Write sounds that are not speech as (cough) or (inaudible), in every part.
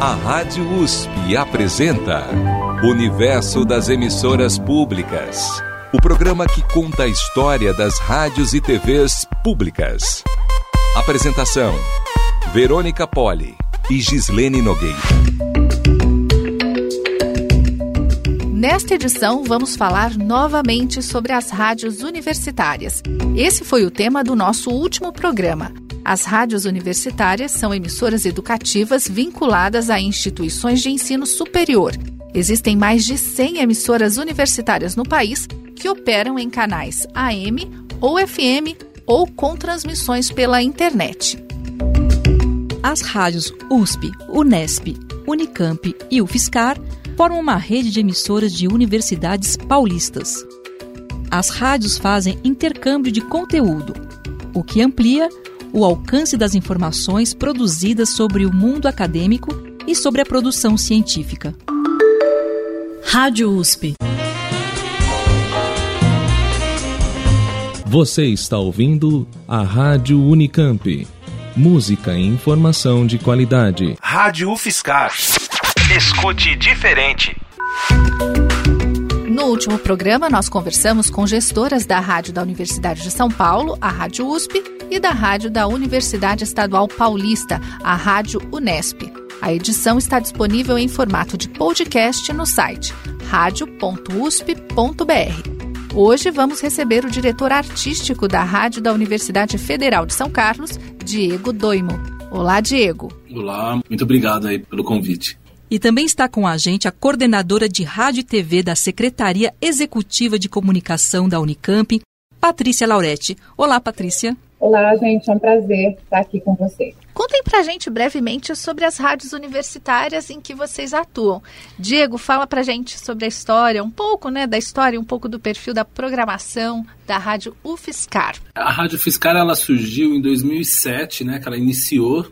A Rádio USP apresenta Universo das Emissoras Públicas. O programa que conta a história das rádios e TVs públicas. Apresentação: Verônica Poli e Gislene Nogueira. Nesta edição, vamos falar novamente sobre as rádios universitárias. Esse foi o tema do nosso último programa. As rádios universitárias são emissoras educativas vinculadas a instituições de ensino superior. Existem mais de 100 emissoras universitárias no país que operam em canais AM ou FM ou com transmissões pela internet. As rádios USP, Unesp, Unicamp e UFSCar formam uma rede de emissoras de universidades paulistas. As rádios fazem intercâmbio de conteúdo, o que amplia o alcance das informações produzidas sobre o mundo acadêmico e sobre a produção científica. Rádio USP. Você está ouvindo a Rádio Unicamp. Música e informação de qualidade. Rádio UFSCar. Escute diferente. No último programa, nós conversamos com gestoras da Rádio da Universidade de São Paulo, a Rádio USP, e da Rádio da Universidade Estadual Paulista, a Rádio Unesp. A edição está disponível em formato de podcast no site radio.usp.br. Hoje vamos receber o diretor artístico da Rádio da Universidade Federal de São Carlos, Diego Doimo. Olá, Diego. Olá, muito obrigado aí pelo convite. E também está com a gente a coordenadora de Rádio e TV da Secretaria Executiva de Comunicação da Unicamp, Patrícia Lauretti. Olá, Patrícia. Olá, gente, é um prazer estar aqui com você. Contem pra gente brevemente sobre as rádios universitárias em que vocês atuam. Diego, fala pra gente sobre a história, um pouco, né, da história, um pouco do perfil da programação da Rádio UFSCar. A Rádio UFSCar, ela surgiu em 2007, né, que ela iniciou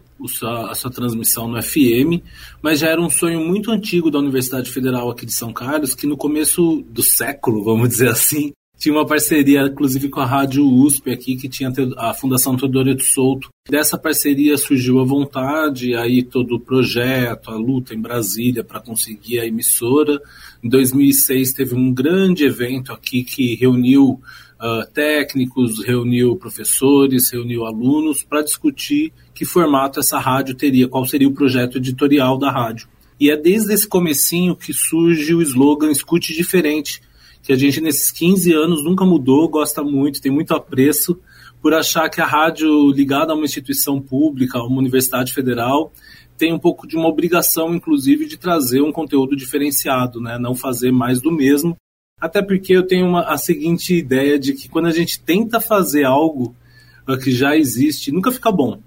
a sua transmissão no FM, mas já era um sonho muito antigo da Universidade Federal aqui de São Carlos, que no começo do século, vamos dizer assim, tinha uma parceria, inclusive, com a Rádio USP aqui, que tinha a Fundação Teodoreto Souto. Dessa parceria surgiu a vontade, aí todo o projeto, a luta em Brasília para conseguir a emissora. Em 2006 teve um grande evento aqui que reuniu uh, técnicos, reuniu professores, reuniu alunos para discutir que formato essa rádio teria, qual seria o projeto editorial da rádio. E é desde esse comecinho que surge o slogan Escute Diferente, que a gente nesses 15 anos nunca mudou, gosta muito, tem muito apreço por achar que a rádio ligada a uma instituição pública, a uma universidade federal, tem um pouco de uma obrigação, inclusive, de trazer um conteúdo diferenciado, né? não fazer mais do mesmo. Até porque eu tenho uma, a seguinte ideia de que quando a gente tenta fazer algo uh, que já existe, nunca fica bom.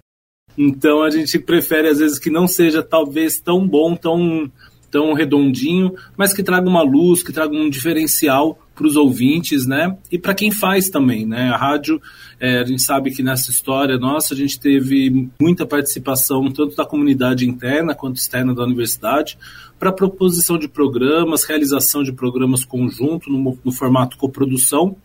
Então a gente prefere, às vezes, que não seja talvez tão bom, tão tão redondinho, mas que traga uma luz, que traga um diferencial para os ouvintes, né? E para quem faz também, né? A rádio, é, a gente sabe que nessa história nossa a gente teve muita participação tanto da comunidade interna quanto externa da universidade para proposição de programas, realização de programas conjunto no, no formato coprodução.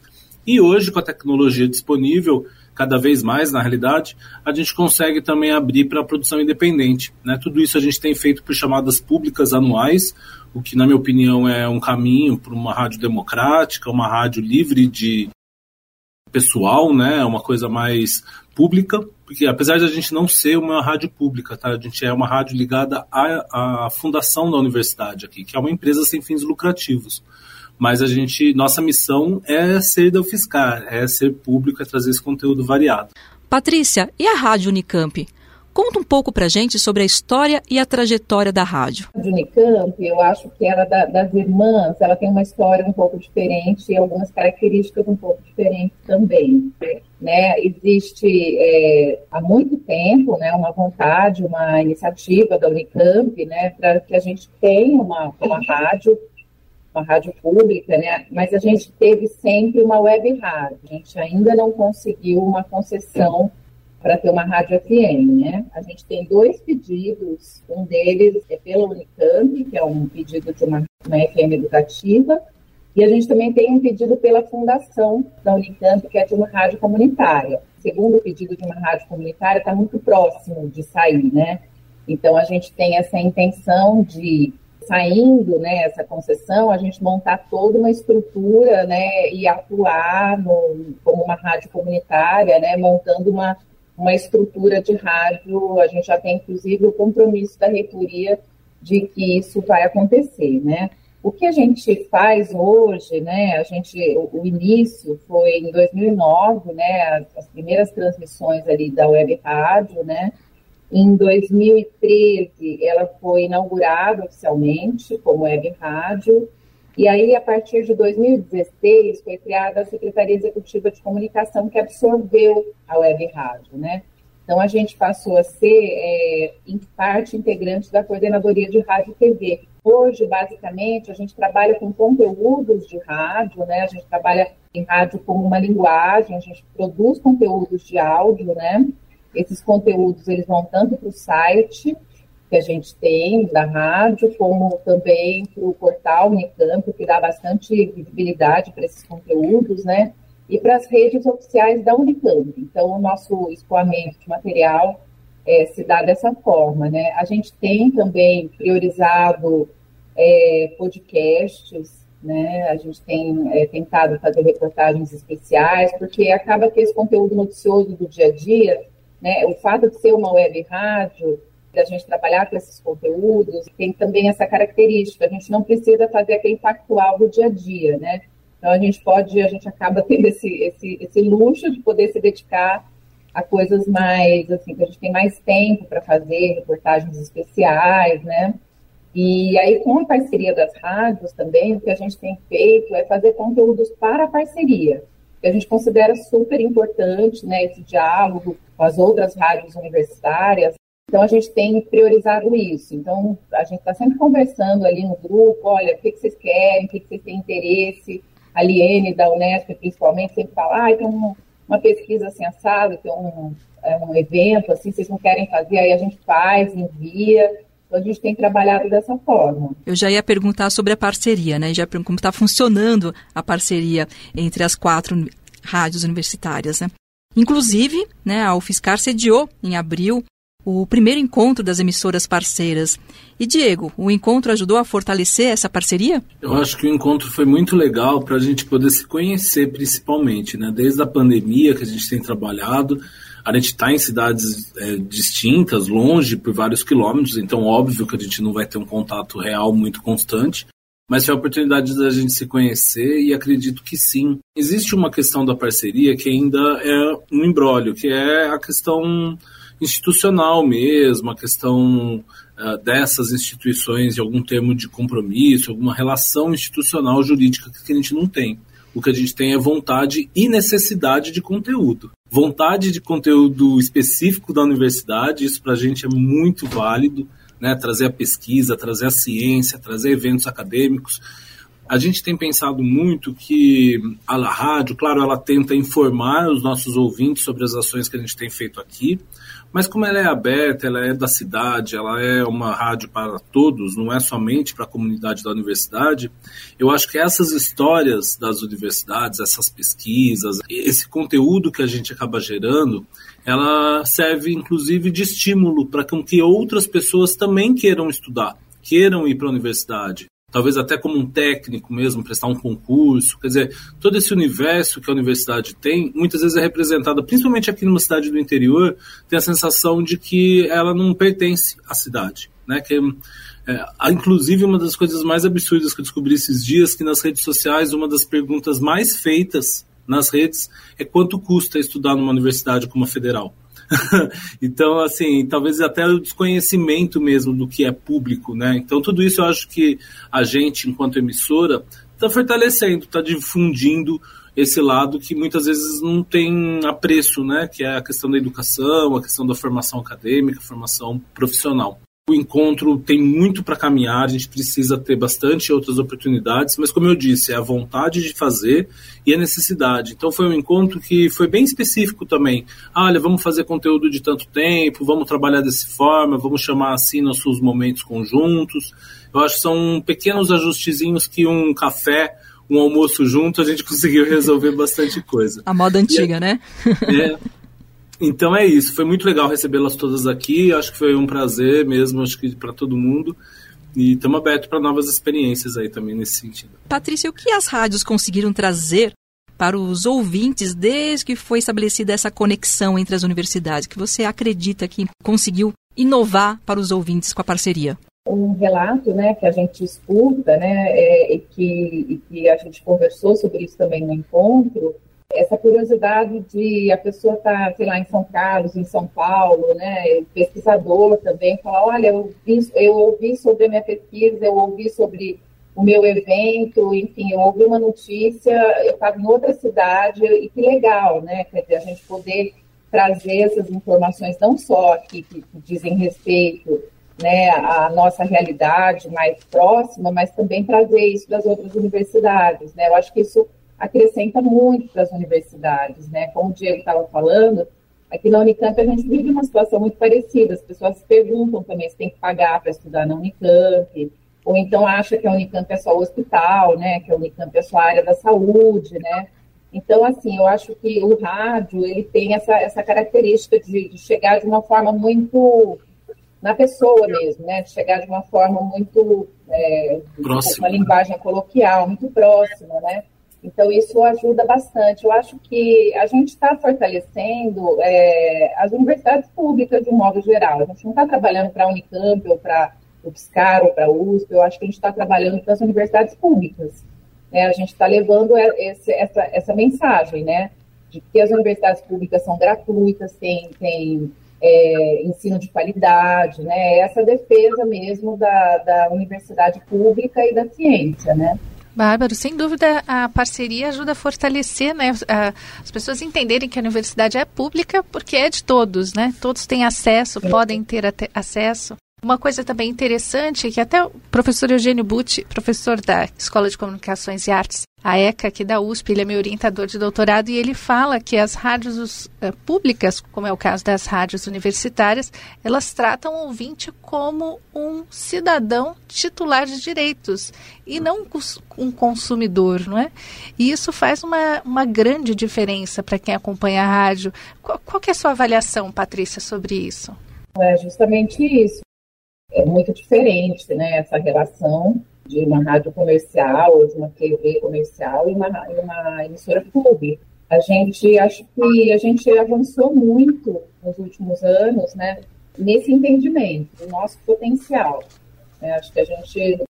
E hoje, com a tecnologia disponível, cada vez mais, na realidade, a gente consegue também abrir para a produção independente. Né? Tudo isso a gente tem feito por chamadas públicas anuais, o que, na minha opinião, é um caminho para uma rádio democrática, uma rádio livre de pessoal, né? uma coisa mais pública, porque apesar de a gente não ser uma rádio pública, tá? a gente é uma rádio ligada à, à fundação da universidade aqui, que é uma empresa sem fins lucrativos mas a gente, nossa missão é ser da UFSCar, é ser público, é trazer esse conteúdo variado. Patrícia, e a Rádio Unicamp? Conta um pouco pra gente sobre a história e a trajetória da rádio. A Unicamp, eu acho que ela da, das irmãs, ela tem uma história um pouco diferente e algumas características um pouco diferentes também. Né? Existe é, há muito tempo né, uma vontade, uma iniciativa da Unicamp né, para que a gente tenha uma, uma rádio uma rádio pública, né? mas a gente teve sempre uma web rádio. A gente ainda não conseguiu uma concessão para ter uma rádio FM, né? A gente tem dois pedidos, um deles é pela Unicamp, que é um pedido de uma, uma FM educativa, e a gente também tem um pedido pela fundação da Unicamp, que é de uma rádio comunitária. Segundo o pedido de uma rádio comunitária, está muito próximo de sair, né? Então, a gente tem essa intenção de, saindo né, essa concessão, a gente montar toda uma estrutura né, e atuar no, como uma rádio comunitária, né, montando uma, uma estrutura de rádio. A gente já tem, inclusive, o compromisso da reitoria de que isso vai acontecer, né? O que a gente faz hoje, né? A gente, o, o início foi em 2009, né? As, as, primeiras transmissões ali da web rádio, né? Em 2013, ela foi inaugurada oficialmente como web rádio. E aí, a partir de 2016, foi criada a Secretaria Executiva de Comunicação, que absorveu a web rádio, né? Então, a gente passou a ser, é, em parte, integrante da Coordenadoria de Rádio e TV. Hoje, basicamente, a gente trabalha com conteúdos de rádio, né? A gente trabalha em rádio como uma linguagem, a gente produz conteúdos de áudio, né? Esses conteúdos, eles vão tanto para o site que a gente tem da rádio, como também para o portal Unicamp, que dá bastante visibilidade para esses conteúdos, né? e para as redes oficiais da Unicamp. Então, o nosso escoamento de material é, se dá dessa forma. Né? A gente tem também priorizado é, podcasts, né? a gente tem é, tentado fazer reportagens especiais, porque acaba que esse conteúdo noticioso do dia a dia, né? o fato de ser uma web rádio, da gente trabalhar com esses conteúdos, tem também essa característica, a gente não precisa fazer aquele factual do dia a dia, né? Então a gente pode, a gente acaba tendo esse, esse, esse luxo de poder se dedicar a coisas mais, assim, que a gente tem mais tempo para fazer, reportagens especiais, né? E aí, com a parceria das rádios também, o que a gente tem feito é fazer conteúdos para a parceria, que a gente considera super importante, né, esse diálogo com as outras rádios universitárias. Então, a gente tem priorizado isso. Então, a gente está sempre conversando ali no grupo, olha, o que, que vocês querem, o que, que vocês têm interesse, a Liene da Unesp, principalmente, sempre fala, ah, tem uma, uma pesquisa assim assada, tem um, é, um evento, assim, vocês não querem fazer, aí a gente faz, envia. Então a gente tem trabalhado dessa forma. Eu já ia perguntar sobre a parceria, né? Já como está funcionando a parceria entre as quatro rádios universitárias, né? Inclusive, né, a UFSCar sediou em abril o primeiro encontro das emissoras parceiras. E Diego, o encontro ajudou a fortalecer essa parceria? Eu acho que o encontro foi muito legal para a gente poder se conhecer, principalmente, né? Desde a pandemia que a gente tem trabalhado, a gente está em cidades é, distintas, longe por vários quilômetros, então óbvio que a gente não vai ter um contato real muito constante. Mas foi a oportunidade da gente se conhecer e acredito que sim. Existe uma questão da parceria que ainda é um embrólio, que é a questão institucional mesmo, a questão uh, dessas instituições de algum termo de compromisso, alguma relação institucional jurídica que a gente não tem. O que a gente tem é vontade e necessidade de conteúdo. Vontade de conteúdo específico da universidade, isso para a gente é muito válido, né? trazer a pesquisa, trazer a ciência, trazer eventos acadêmicos. A gente tem pensado muito que a rádio, claro, ela tenta informar os nossos ouvintes sobre as ações que a gente tem feito aqui, mas como ela é aberta, ela é da cidade, ela é uma rádio para todos, não é somente para a comunidade da universidade, eu acho que essas histórias das universidades, essas pesquisas, esse conteúdo que a gente acaba gerando, ela serve inclusive de estímulo para que outras pessoas também queiram estudar, queiram ir para a universidade talvez até como um técnico mesmo, prestar um concurso. Quer dizer, todo esse universo que a universidade tem, muitas vezes é representado, principalmente aqui numa cidade do interior, tem a sensação de que ela não pertence à cidade. Né? Que, é, inclusive, uma das coisas mais absurdas que eu descobri esses dias, que nas redes sociais, uma das perguntas mais feitas nas redes é quanto custa estudar numa universidade como a federal. (laughs) então, assim, talvez até o desconhecimento mesmo do que é público, né? Então, tudo isso eu acho que a gente, enquanto emissora, está fortalecendo, está difundindo esse lado que muitas vezes não tem apreço, né? Que é a questão da educação, a questão da formação acadêmica, formação profissional. O encontro tem muito para caminhar, a gente precisa ter bastante outras oportunidades, mas como eu disse, é a vontade de fazer e a necessidade. Então foi um encontro que foi bem específico também. Ah, olha, vamos fazer conteúdo de tanto tempo, vamos trabalhar dessa forma, vamos chamar assim nossos momentos conjuntos. Eu acho que são pequenos ajustezinhos que um café um almoço junto, a gente (laughs) conseguiu resolver bastante coisa. A moda antiga, (laughs) é, né? é, Então é isso, foi muito legal recebê-las todas aqui, acho que foi um prazer mesmo, acho que para todo mundo. E estamos abertos para novas experiências aí também nesse sentido. Patrícia, o que as rádios conseguiram trazer para os ouvintes desde que foi estabelecida essa conexão entre as universidades? Que você acredita que conseguiu inovar para os ouvintes com a parceria? Um relato né, que a gente escuta né, é, e, que, e que a gente conversou sobre isso também no encontro, essa curiosidade de a pessoa estar, tá, sei lá, em São Carlos, em São Paulo, né, pesquisador também, falar, olha, eu, vi, eu ouvi sobre a minha pesquisa, eu ouvi sobre o meu evento, enfim, eu ouvi uma notícia, eu estava em outra cidade, e que legal, né, quer dizer, a gente poder trazer essas informações não só aqui que, que dizem respeito né, à nossa realidade mais próxima, mas também trazer isso das outras universidades, né, eu acho que isso acrescenta muito para as universidades, né? Como o Diego estava falando, aqui na Unicamp a gente vive uma situação muito parecida. As pessoas perguntam também se tem que pagar para estudar na Unicamp, ou então acha que a Unicamp é só o hospital, né? Que a Unicamp é só a área da saúde, né? Então, assim, eu acho que o rádio ele tem essa, essa característica de, de chegar de uma forma muito na pessoa mesmo, né? De chegar de uma forma muito é, uma linguagem coloquial, muito próxima, né? Então, isso ajuda bastante. Eu acho que a gente está fortalecendo é, as universidades públicas de um modo geral. A gente não está trabalhando para a Unicamp ou para o PSCAR ou para a USP, eu acho que a gente está trabalhando para as universidades públicas. Né? A gente está levando esse, essa, essa mensagem, né? De que as universidades públicas são gratuitas, têm, têm é, ensino de qualidade, né? Essa defesa mesmo da, da universidade pública e da ciência, né? Bárbaro, sem dúvida a parceria ajuda a fortalecer, né, as pessoas entenderem que a universidade é pública porque é de todos, né? Todos têm acesso, podem ter acesso. Uma coisa também interessante é que até o professor Eugênio Butti, professor da Escola de Comunicações e Artes, a ECA aqui da USP, ele é meu orientador de doutorado e ele fala que as rádios uh, públicas, como é o caso das rádios universitárias, elas tratam o ouvinte como um cidadão titular de direitos e não um consumidor, não é? E isso faz uma, uma grande diferença para quem acompanha a rádio. Qual, qual é a sua avaliação, Patrícia, sobre isso? É justamente isso é muito diferente, né, essa relação de uma rádio comercial ou de uma TV comercial e uma, uma emissora pública. A gente, acho que a gente avançou muito nos últimos anos, né, nesse entendimento do nosso potencial. É, acho que a gente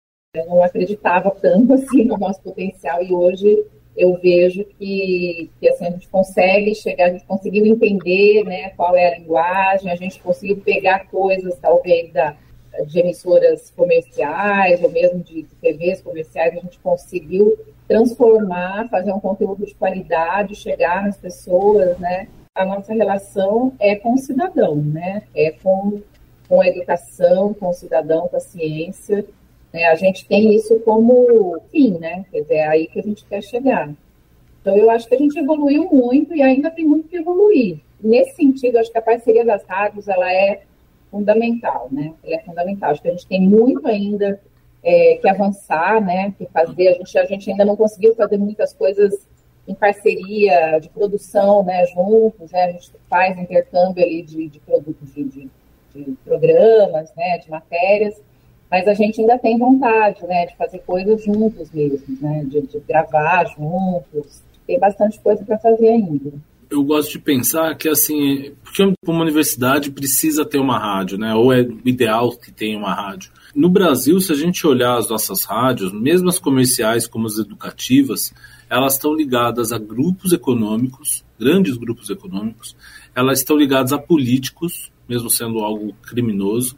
não acreditava tanto (laughs) assim no nosso potencial e hoje eu vejo que, que assim, a gente consegue chegar, a gente conseguiu entender né, qual é a linguagem, a gente conseguiu pegar coisas talvez da, de emissoras comerciais ou mesmo de, TVs comerciais, a gente conseguiu transformar, fazer um conteúdo de qualidade, chegar nas pessoas, né? A nossa relação é com o cidadão, né? É com, com a educação, com o cidadão, com a ciência. Né? A gente tem isso como fim, né? Quer dizer, é aí que a gente quer chegar. Então, eu acho que a gente evoluiu muito e ainda tem muito que evoluir. Nesse sentido, acho que a parceria das rádios, ela é fundamental, né? Ele é fundamental. Acho que a gente tem muito ainda é, que avançar, né? Que fazer. A gente, a gente ainda não conseguiu fazer muitas coisas em parceria de produção, né? Juntos, né? A gente faz intercâmbio ali de, de produtos, de, de, de programas, né? De matérias. Mas a gente ainda tem vontade, né? De fazer coisas juntos mesmo, né? De, de gravar juntos. Tem bastante coisa para fazer ainda eu gosto de pensar que assim, porque uma universidade precisa ter uma rádio, né? Ou é ideal que tenha uma rádio. No Brasil, se a gente olhar as nossas rádios, mesmo as comerciais como as educativas, elas estão ligadas a grupos econômicos, grandes grupos econômicos, elas estão ligadas a políticos, mesmo sendo algo criminoso,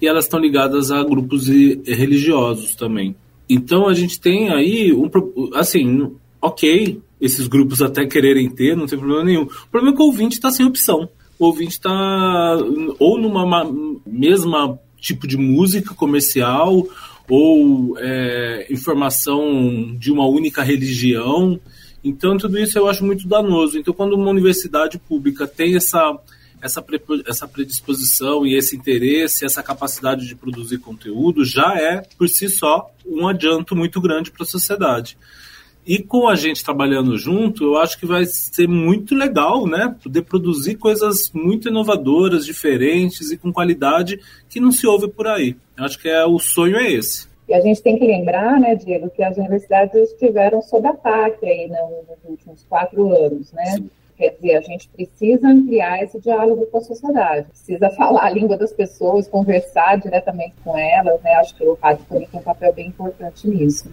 e elas estão ligadas a grupos religiosos também. Então a gente tem aí um assim, ok, esses grupos até quererem ter, não tem problema nenhum. O problema é que o ouvinte está sem opção. O ouvinte está ou numa mesma tipo de música comercial ou é, informação de uma única religião. Então, tudo isso eu acho muito danoso. Então, quando uma universidade pública tem essa, essa, essa predisposição e esse interesse, essa capacidade de produzir conteúdo, já é, por si só, um adianto muito grande para a sociedade. E com a gente trabalhando junto, eu acho que vai ser muito legal, né? Poder produzir coisas muito inovadoras, diferentes e com qualidade que não se ouve por aí. Eu acho que é o sonho é esse. E a gente tem que lembrar, né, Diego, que as universidades estiveram sob ataque aí nos últimos quatro anos, né? Sim. Quer dizer, a gente precisa ampliar esse diálogo com a sociedade, precisa falar a língua das pessoas, conversar diretamente com elas, né? Acho que o rádio também tem um papel bem importante nisso.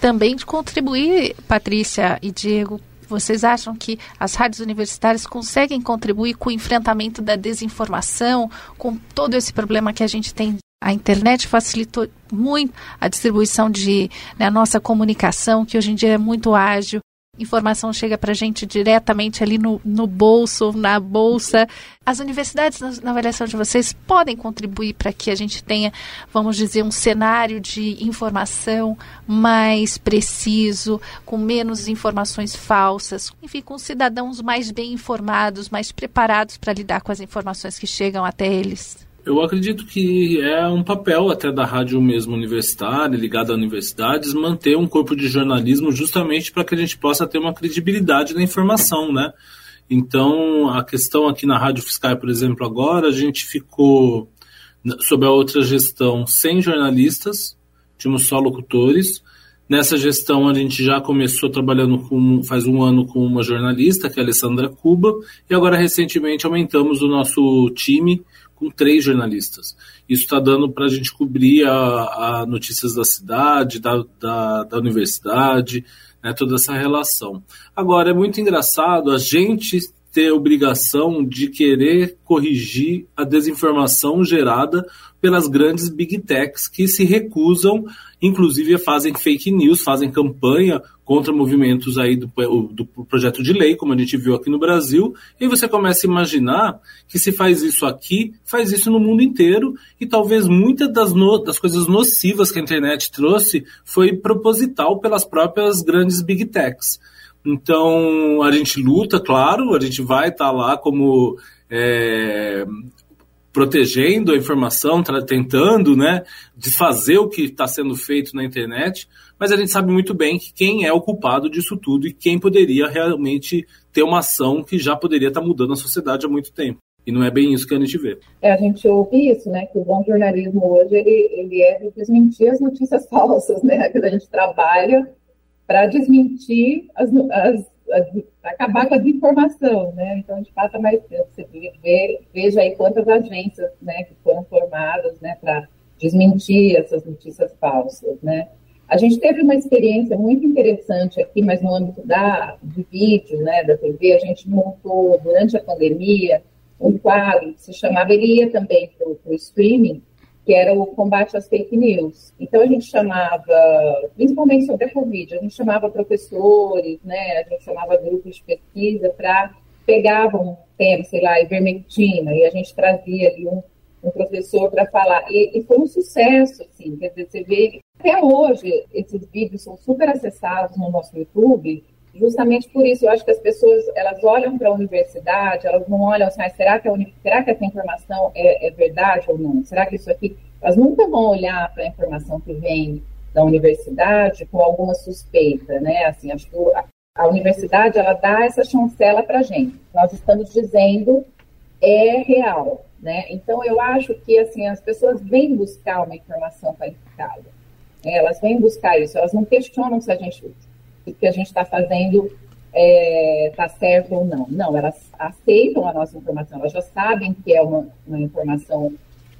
Também de contribuir, Patrícia e Diego, vocês acham que as rádios universitárias conseguem contribuir com o enfrentamento da desinformação, com todo esse problema que a gente tem? A internet facilitou muito a distribuição de né, a nossa comunicação, que hoje em dia é muito ágil informação chega para a gente diretamente ali no, no bolso, na bolsa. As universidades, na, avaliação de vocês, podem contribuir para que a gente tenha, vamos dizer, um cenário de informação mais preciso, com menos informações falsas, enfim, com cidadãos mais bem informados, mais preparados para lidar com as informações que chegam até eles. Eu acredito que é um papel até da rádio mesmo universitária, ligada a universidades, manter um corpo de jornalismo justamente para que a gente possa ter uma credibilidade na informação, né? Então, a questão aqui na Rádio Fiscal, por exemplo, agora, a gente ficou sob a outra gestão sem jornalistas, tínhamos só locutores. Nessa gestão, a gente já começou trabalhando com, faz um ano com uma jornalista, que é a Alessandra Cuba, e agora, recentemente, aumentamos o nosso time com três jornalistas. Isso está dando para a gente cobrir a, a, notícias da cidade, da, da, da universidade, né, toda essa relação. Agora, é muito engraçado a gente ter obrigação de querer corrigir a desinformação gerada pelas grandes big techs que se recusam, inclusive fazem fake news, fazem campanha contra movimentos aí do, do projeto de lei, como a gente viu aqui no Brasil, e você começa a imaginar que se faz isso aqui, faz isso no mundo inteiro, e talvez muitas das, no, das coisas nocivas que a internet trouxe foi proposital pelas próprias grandes big techs. Então, a gente luta, claro, a gente vai estar tá lá como é, protegendo a informação, tentando né, desfazer o que está sendo feito na internet, mas a gente sabe muito bem que quem é o culpado disso tudo e quem poderia realmente ter uma ação que já poderia estar tá mudando a sociedade há muito tempo. E não é bem isso que a gente vê. É, a gente ouve isso, né? Que o bom jornalismo hoje ele, ele é de desmentir as notícias (laughs) falsas, né? Que a gente trabalha para desmentir as, as, as, acabar com a desinformação, né? Então gente passa mais tempo. Você vê, veja aí quantas agências, né, que foram formadas, né, para desmentir essas notícias falsas, né? A gente teve uma experiência muito interessante aqui, mas no âmbito da, de vídeo, né, da TV, a gente montou durante a pandemia um quadro que se chamava, ele ia também para o streaming, que era o combate às fake news. Então a gente chamava, principalmente sobre a Covid, a gente chamava professores, né, a gente chamava grupos de pesquisa para pegavam um tema, sei lá, ivermectina, e a gente trazia ali um, um professor para falar. E, e, foi um sucesso, assim, quer dizer, você vê, até hoje esses vídeos são super acessados no nosso YouTube, justamente por isso, eu acho que as pessoas elas olham para a universidade, elas não olham assim, ah, será, que a, será que essa informação é, é, verdade ou não? Será que isso aqui. Elas nunca vão olhar para a informação que vem da universidade com alguma suspeita, né? Assim, acho que a, a universidade ela dá essa chancela para a gente. Nós estamos dizendo é real, né? Então eu acho que assim as pessoas vêm buscar uma informação qualificada, né? elas vêm buscar isso, elas não questionam se a gente o que a gente está fazendo está é, tá certo ou não. Não, elas aceitam a nossa informação, elas já sabem que é uma, uma informação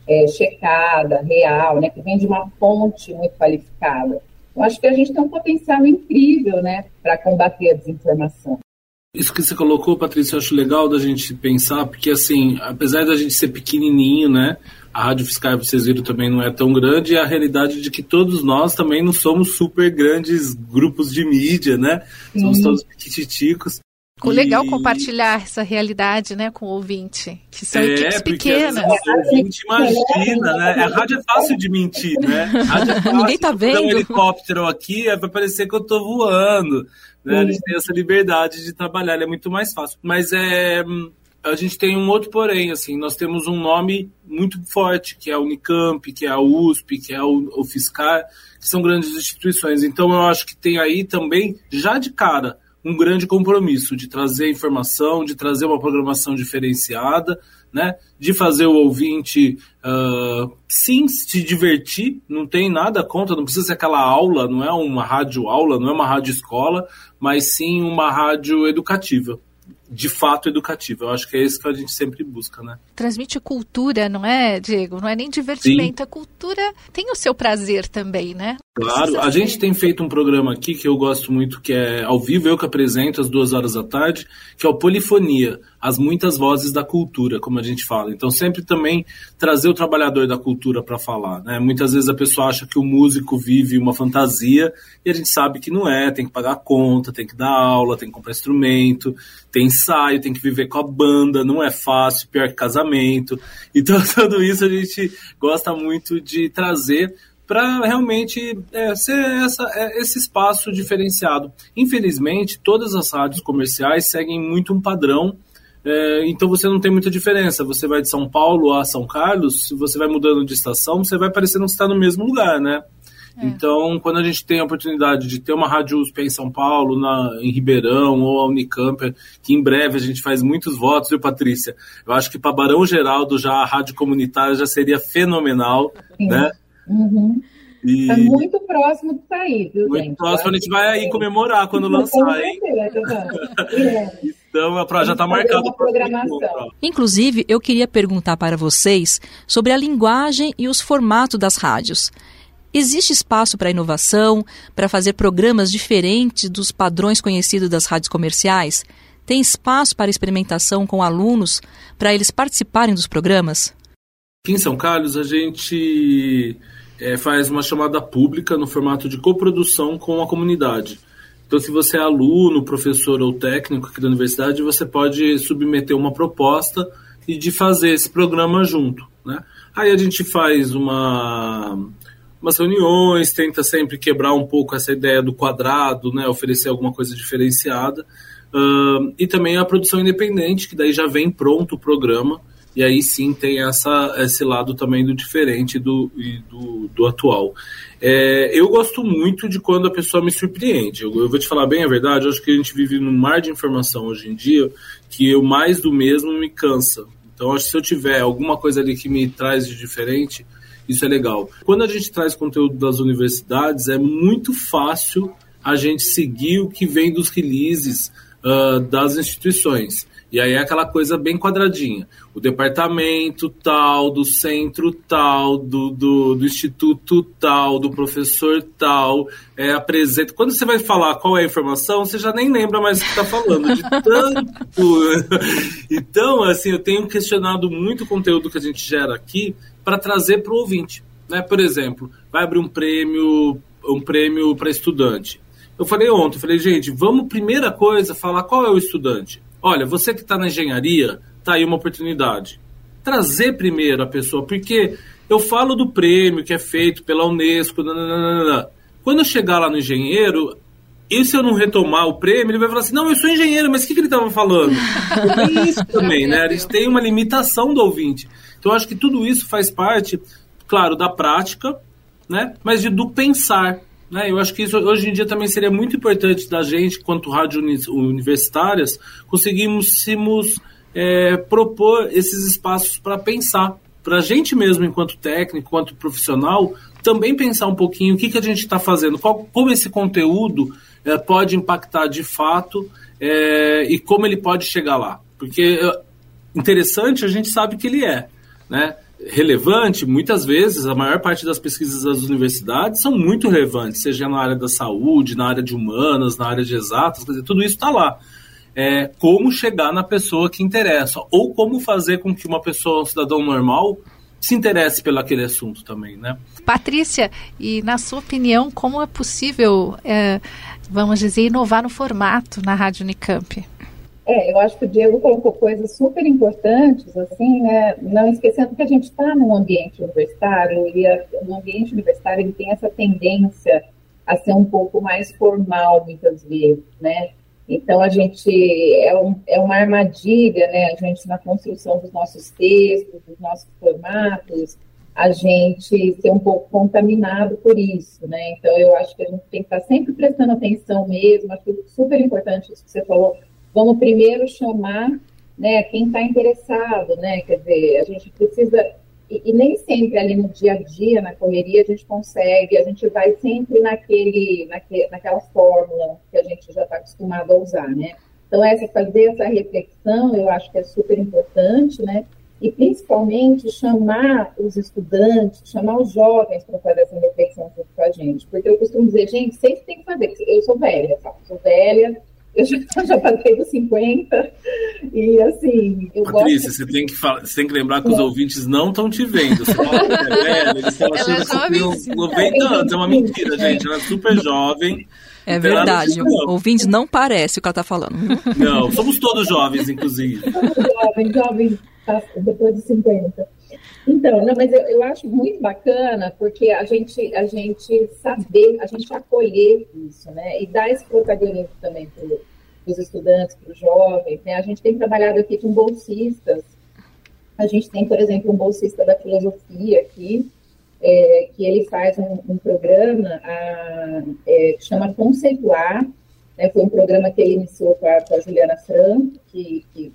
é, checada, real, né, que vem de uma fonte muito qualificada. Eu acho que a gente tem um potencial incrível né, para combater a desinformação. Isso que você colocou, Patrícia, eu acho legal da gente pensar, porque assim, apesar da gente ser pequenininho, né, a Rádio Fiscal, vocês viram, também não é tão grande, e a realidade de que todos nós também não somos super grandes grupos de mídia, né? Somos uhum. todos pequiticos. Ficou legal compartilhar essa realidade, né, com o ouvinte, que são é, equipes pequenas. O ouvinte imagina, né? A rádio é fácil de mentir, né? Rádio é (laughs) fácil. Ninguém tá vendo. um helicóptero aqui, é vai parecer que eu tô voando. Né? A gente tem essa liberdade de trabalhar, é muito mais fácil. Mas é a gente tem um outro porém, assim, nós temos um nome muito forte, que é a Unicamp, que é a USP, que é o, Fiscar, que são grandes instituições. Então eu acho que tem aí também, já de cara, um grande compromisso de trazer informação, de trazer uma programação diferenciada, né? De fazer o ouvinte uh, sim se divertir, não tem nada contra, não precisa ser aquela aula, não é uma rádio aula, não é uma rádio escola, mas sim uma rádio educativa de fato educativa. Eu acho que é isso que a gente sempre busca, né? Transmite cultura, não é, Diego? Não é nem divertimento. Sim. A cultura tem o seu prazer também, né? Claro, a gente tem feito um programa aqui que eu gosto muito, que é ao vivo, eu que apresento às duas horas da tarde, que é o Polifonia, as muitas vozes da cultura, como a gente fala. Então, sempre também trazer o trabalhador da cultura para falar. Né? Muitas vezes a pessoa acha que o músico vive uma fantasia e a gente sabe que não é, tem que pagar conta, tem que dar aula, tem que comprar instrumento, tem ensaio, tem que viver com a banda, não é fácil, pior que casamento. (laughs) Então, (laughs) tudo isso a gente gosta muito de trazer para realmente é, ser essa, é, esse espaço diferenciado. Infelizmente, todas as rádios comerciais seguem muito um padrão, é, então você não tem muita diferença. Você vai de São Paulo a São Carlos, se você vai mudando de estação, você vai parecendo que está no mesmo lugar, né? É. Então, quando a gente tem a oportunidade de ter uma rádio USP em São Paulo, na, em Ribeirão ou a Unicamp, que em breve a gente faz muitos votos, viu, Patrícia? Eu acho que para Barão Geraldo já a rádio comunitária já seria fenomenal, Sim. né? Uhum. E... É muito próximo de sair, viu, muito gente? próximo, a gente vai aí comemorar quando lançar, hein? (laughs) Então, já está marcado. Programação. Inclusive, eu queria perguntar para vocês sobre a linguagem e os formatos das rádios. Existe espaço para inovação, para fazer programas diferentes dos padrões conhecidos das rádios comerciais? Tem espaço para experimentação com alunos para eles participarem dos programas? Aqui em São Carlos, a gente é, faz uma chamada pública no formato de coprodução com a comunidade. Então, se você é aluno, professor ou técnico aqui da universidade, você pode submeter uma proposta e de fazer esse programa junto. Né? Aí a gente faz uma, umas reuniões, tenta sempre quebrar um pouco essa ideia do quadrado, né? oferecer alguma coisa diferenciada. Uh, e também a produção independente, que daí já vem pronto o programa e aí sim tem essa, esse lado também do diferente do, do, do atual. É, eu gosto muito de quando a pessoa me surpreende. Eu, eu, vou te falar bem a verdade, acho que a gente vive num mar de informação hoje em dia que eu mais do mesmo me cansa. Então, acho que se eu tiver alguma coisa ali que me traz de diferente, isso é legal. Quando a gente traz conteúdo das universidades, é muito fácil a gente seguir o que vem dos releases uh, das instituições. E aí é aquela coisa bem quadradinha. O departamento tal, do centro tal, do, do, do instituto tal, do professor tal, é, apresenta. Quando você vai falar qual é a informação, você já nem lembra mais o que está falando, de (laughs) tanto. (laughs) então, assim, eu tenho questionado muito o conteúdo que a gente gera aqui para trazer para o ouvinte. Né? Por exemplo, vai abrir um prêmio, um prêmio para estudante. Eu falei ontem, falei, gente, vamos, primeira coisa, falar qual é o estudante. Olha, você que está na engenharia, tá aí uma oportunidade. Trazer primeiro a pessoa, porque eu falo do prêmio que é feito pela Unesco, nananana. quando eu chegar lá no engenheiro, e se eu não retomar o prêmio, ele vai falar assim: não, eu sou engenheiro, mas o que, que ele estava falando? Tem (laughs) isso também, né? A gente tem uma limitação do ouvinte. Então, eu acho que tudo isso faz parte, claro, da prática, né? mas de, do pensar. Né? Eu acho que isso hoje em dia também seria muito importante da gente, quanto rádio universitárias, conseguirmos é, propor esses espaços para pensar, para a gente mesmo, enquanto técnico, enquanto profissional, também pensar um pouquinho o que, que a gente está fazendo, qual, como esse conteúdo é, pode impactar de fato é, e como ele pode chegar lá. Porque é, interessante a gente sabe que ele é, né? Relevante, muitas vezes, a maior parte das pesquisas das universidades são muito relevantes, seja na área da saúde, na área de humanas, na área de exatas, quer dizer, tudo isso está lá. É, como chegar na pessoa que interessa, ou como fazer com que uma pessoa, um cidadão normal, se interesse pelo aquele assunto também, né? Patrícia, e na sua opinião, como é possível, é, vamos dizer, inovar no formato na Rádio Unicamp? É, eu acho que o Diego colocou coisas super importantes, assim, né? Não esquecendo que a gente está num ambiente universitário e a, no ambiente universitário ele tem essa tendência a ser um pouco mais formal muitas vezes, né? Então, a gente é, um, é uma armadilha, né? A gente, na construção dos nossos textos, dos nossos formatos, a gente ser um pouco contaminado por isso, né? Então, eu acho que a gente tem que estar sempre prestando atenção mesmo. Acho é super importante isso que você falou. Vamos primeiro chamar né, quem está interessado, né? Quer dizer, a gente precisa e, e, nem sempre ali no dia a dia, na correria, a gente consegue, a gente vai sempre naquele, naque, naquela fórmula que a gente já está acostumado a usar, né? Então, essa, fazer essa reflexão, eu acho que é super importante, né? E, principalmente, chamar os estudantes, chamar os jovens para fazer essa reflexão junto com a gente. Porque eu costumo dizer, gente, vocês têm que fazer. Eu sou velha, sabe? Sou velha, eu já, (laughs) já passei dos 50 e assim. Eu Patrícia, gosto... você, tem que falar, você tem que lembrar que os ouvintes não estão te vendo. Você fala que é velha, eles estão achando que você tem 90 anos. É uma mentira, gente. Ela é super jovem. É verdade. O ouvinte não parece o que ela está falando. Não, somos todos jovens, inclusive. Somos jovens, jovens tá, depois de 50. Então, não, mas eu, eu, acho muito bacana porque a gente, a gente saber, a gente acolher isso, né? E dar esse protagonismo também para os estudantes, para os jovens, né? A gente tem trabalhado aqui com bolsistas. A gente tem, por exemplo, um bolsista da filosofia aqui, é, que ele faz um, um programa a, é, que chama Conceituar. Né? Foi um programa que ele iniciou com a, com a Juliana Franco, que, que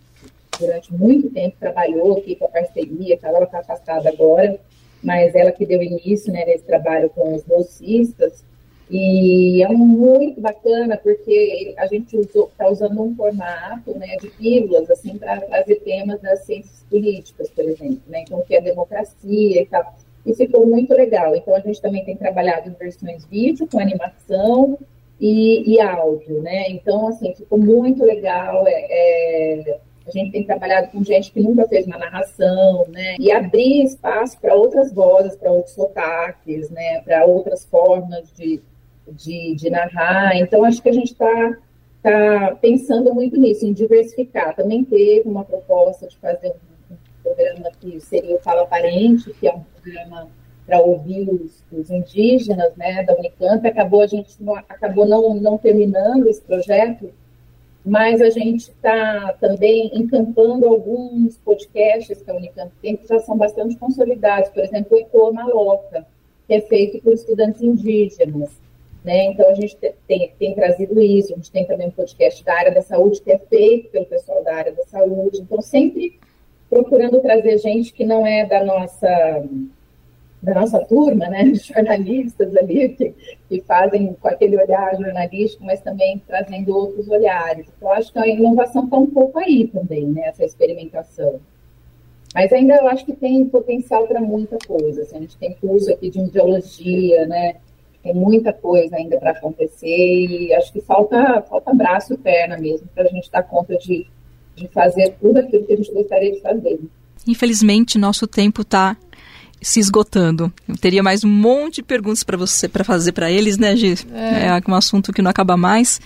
durante muito tempo trabalhou aqui com a parceria, que ela está afastada agora, mas ela que deu início né, nesse trabalho com os bolsistas. E é muito bacana porque a gente está usando um formato né, de pílulas assim, para trazer temas das ciências políticas, por exemplo, né? então que é democracia e tal. E ficou muito legal. Então a gente também tem trabalhado em versões vídeo, com animação e, e áudio, né? Então, assim, ficou muito legal. É, é gente tem trabalhado com gente que nunca fez uma narração, né? E abrir espaço para outras vozes, para outros sotaques, né? Para outras formas de, de, de, narrar. Então, acho que a gente está tá pensando muito nisso, em diversificar. Também teve uma proposta de fazer um, um programa que seria o Fala Parente, que é um programa para ouvir os, os, indígenas, né, da Unicamp. Acabou a gente não, acabou não, não terminando esse projeto mas a gente está também encampando alguns podcasts que a Unicamp tem, que já são bastante consolidados, por exemplo, o Ecoa Maloca, que é feito por estudantes indígenas. Né? Então, a gente tem, tem, trazido isso, a gente tem também um podcast da área da saúde, que é feito pelo pessoal da área da saúde. Então, sempre procurando trazer gente que não é da nossa da nossa turma, né, de jornalistas ali que, que fazem com aquele olhar jornalístico, mas também trazendo outros olhares. Então, acho que a inovação está um pouco aí também, né, essa experimentação. Mas ainda eu acho que tem potencial para muita coisa. Assim, a gente tem curso aqui de ideologia, né, tem muita coisa ainda para acontecer e acho que falta, falta braço e perna mesmo para a gente dar conta de, de fazer tudo aquilo que a gente gostaria de fazer. Infelizmente, nosso tempo está se esgotando. Eu teria mais um monte de perguntas para você para fazer para eles, né, Gi? É. é um assunto que não acaba mais,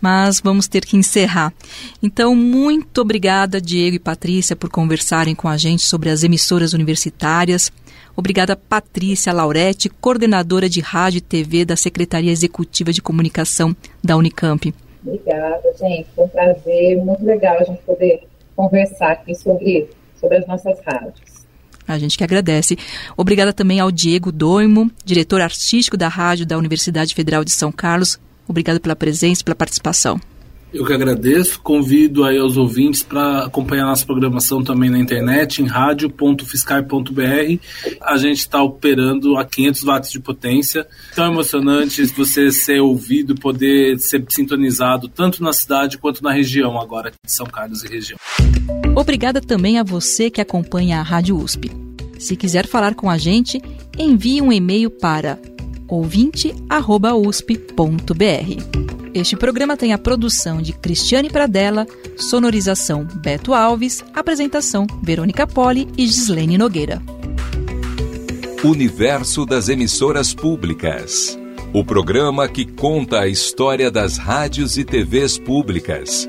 mas vamos ter que encerrar. Então, muito obrigada, Diego e Patrícia, por conversarem com a gente sobre as emissoras universitárias. Obrigada, Patrícia Lauretti, coordenadora de Rádio e TV da Secretaria Executiva de Comunicação da Unicamp. Obrigada, gente. Foi um prazer, muito legal a gente poder conversar aqui sobre, sobre as nossas rádios. A gente que agradece. Obrigada também ao Diego Doimo, diretor artístico da rádio da Universidade Federal de São Carlos. Obrigado pela presença pela participação. Eu que agradeço, convido aí os ouvintes para acompanhar nossa programação também na internet, em rádio.fiscar.br. A gente está operando a 500 watts de potência. Tão emocionante você ser ouvido, poder ser sintonizado tanto na cidade quanto na região agora de São Carlos e região. Obrigada também a você que acompanha a Rádio USP. Se quiser falar com a gente, envie um e-mail para ouvinte@usp.br. Este programa tem a produção de Cristiane Pradella, sonorização Beto Alves, apresentação Verônica Poli e Gislene Nogueira. Universo das emissoras públicas. O programa que conta a história das rádios e TVs públicas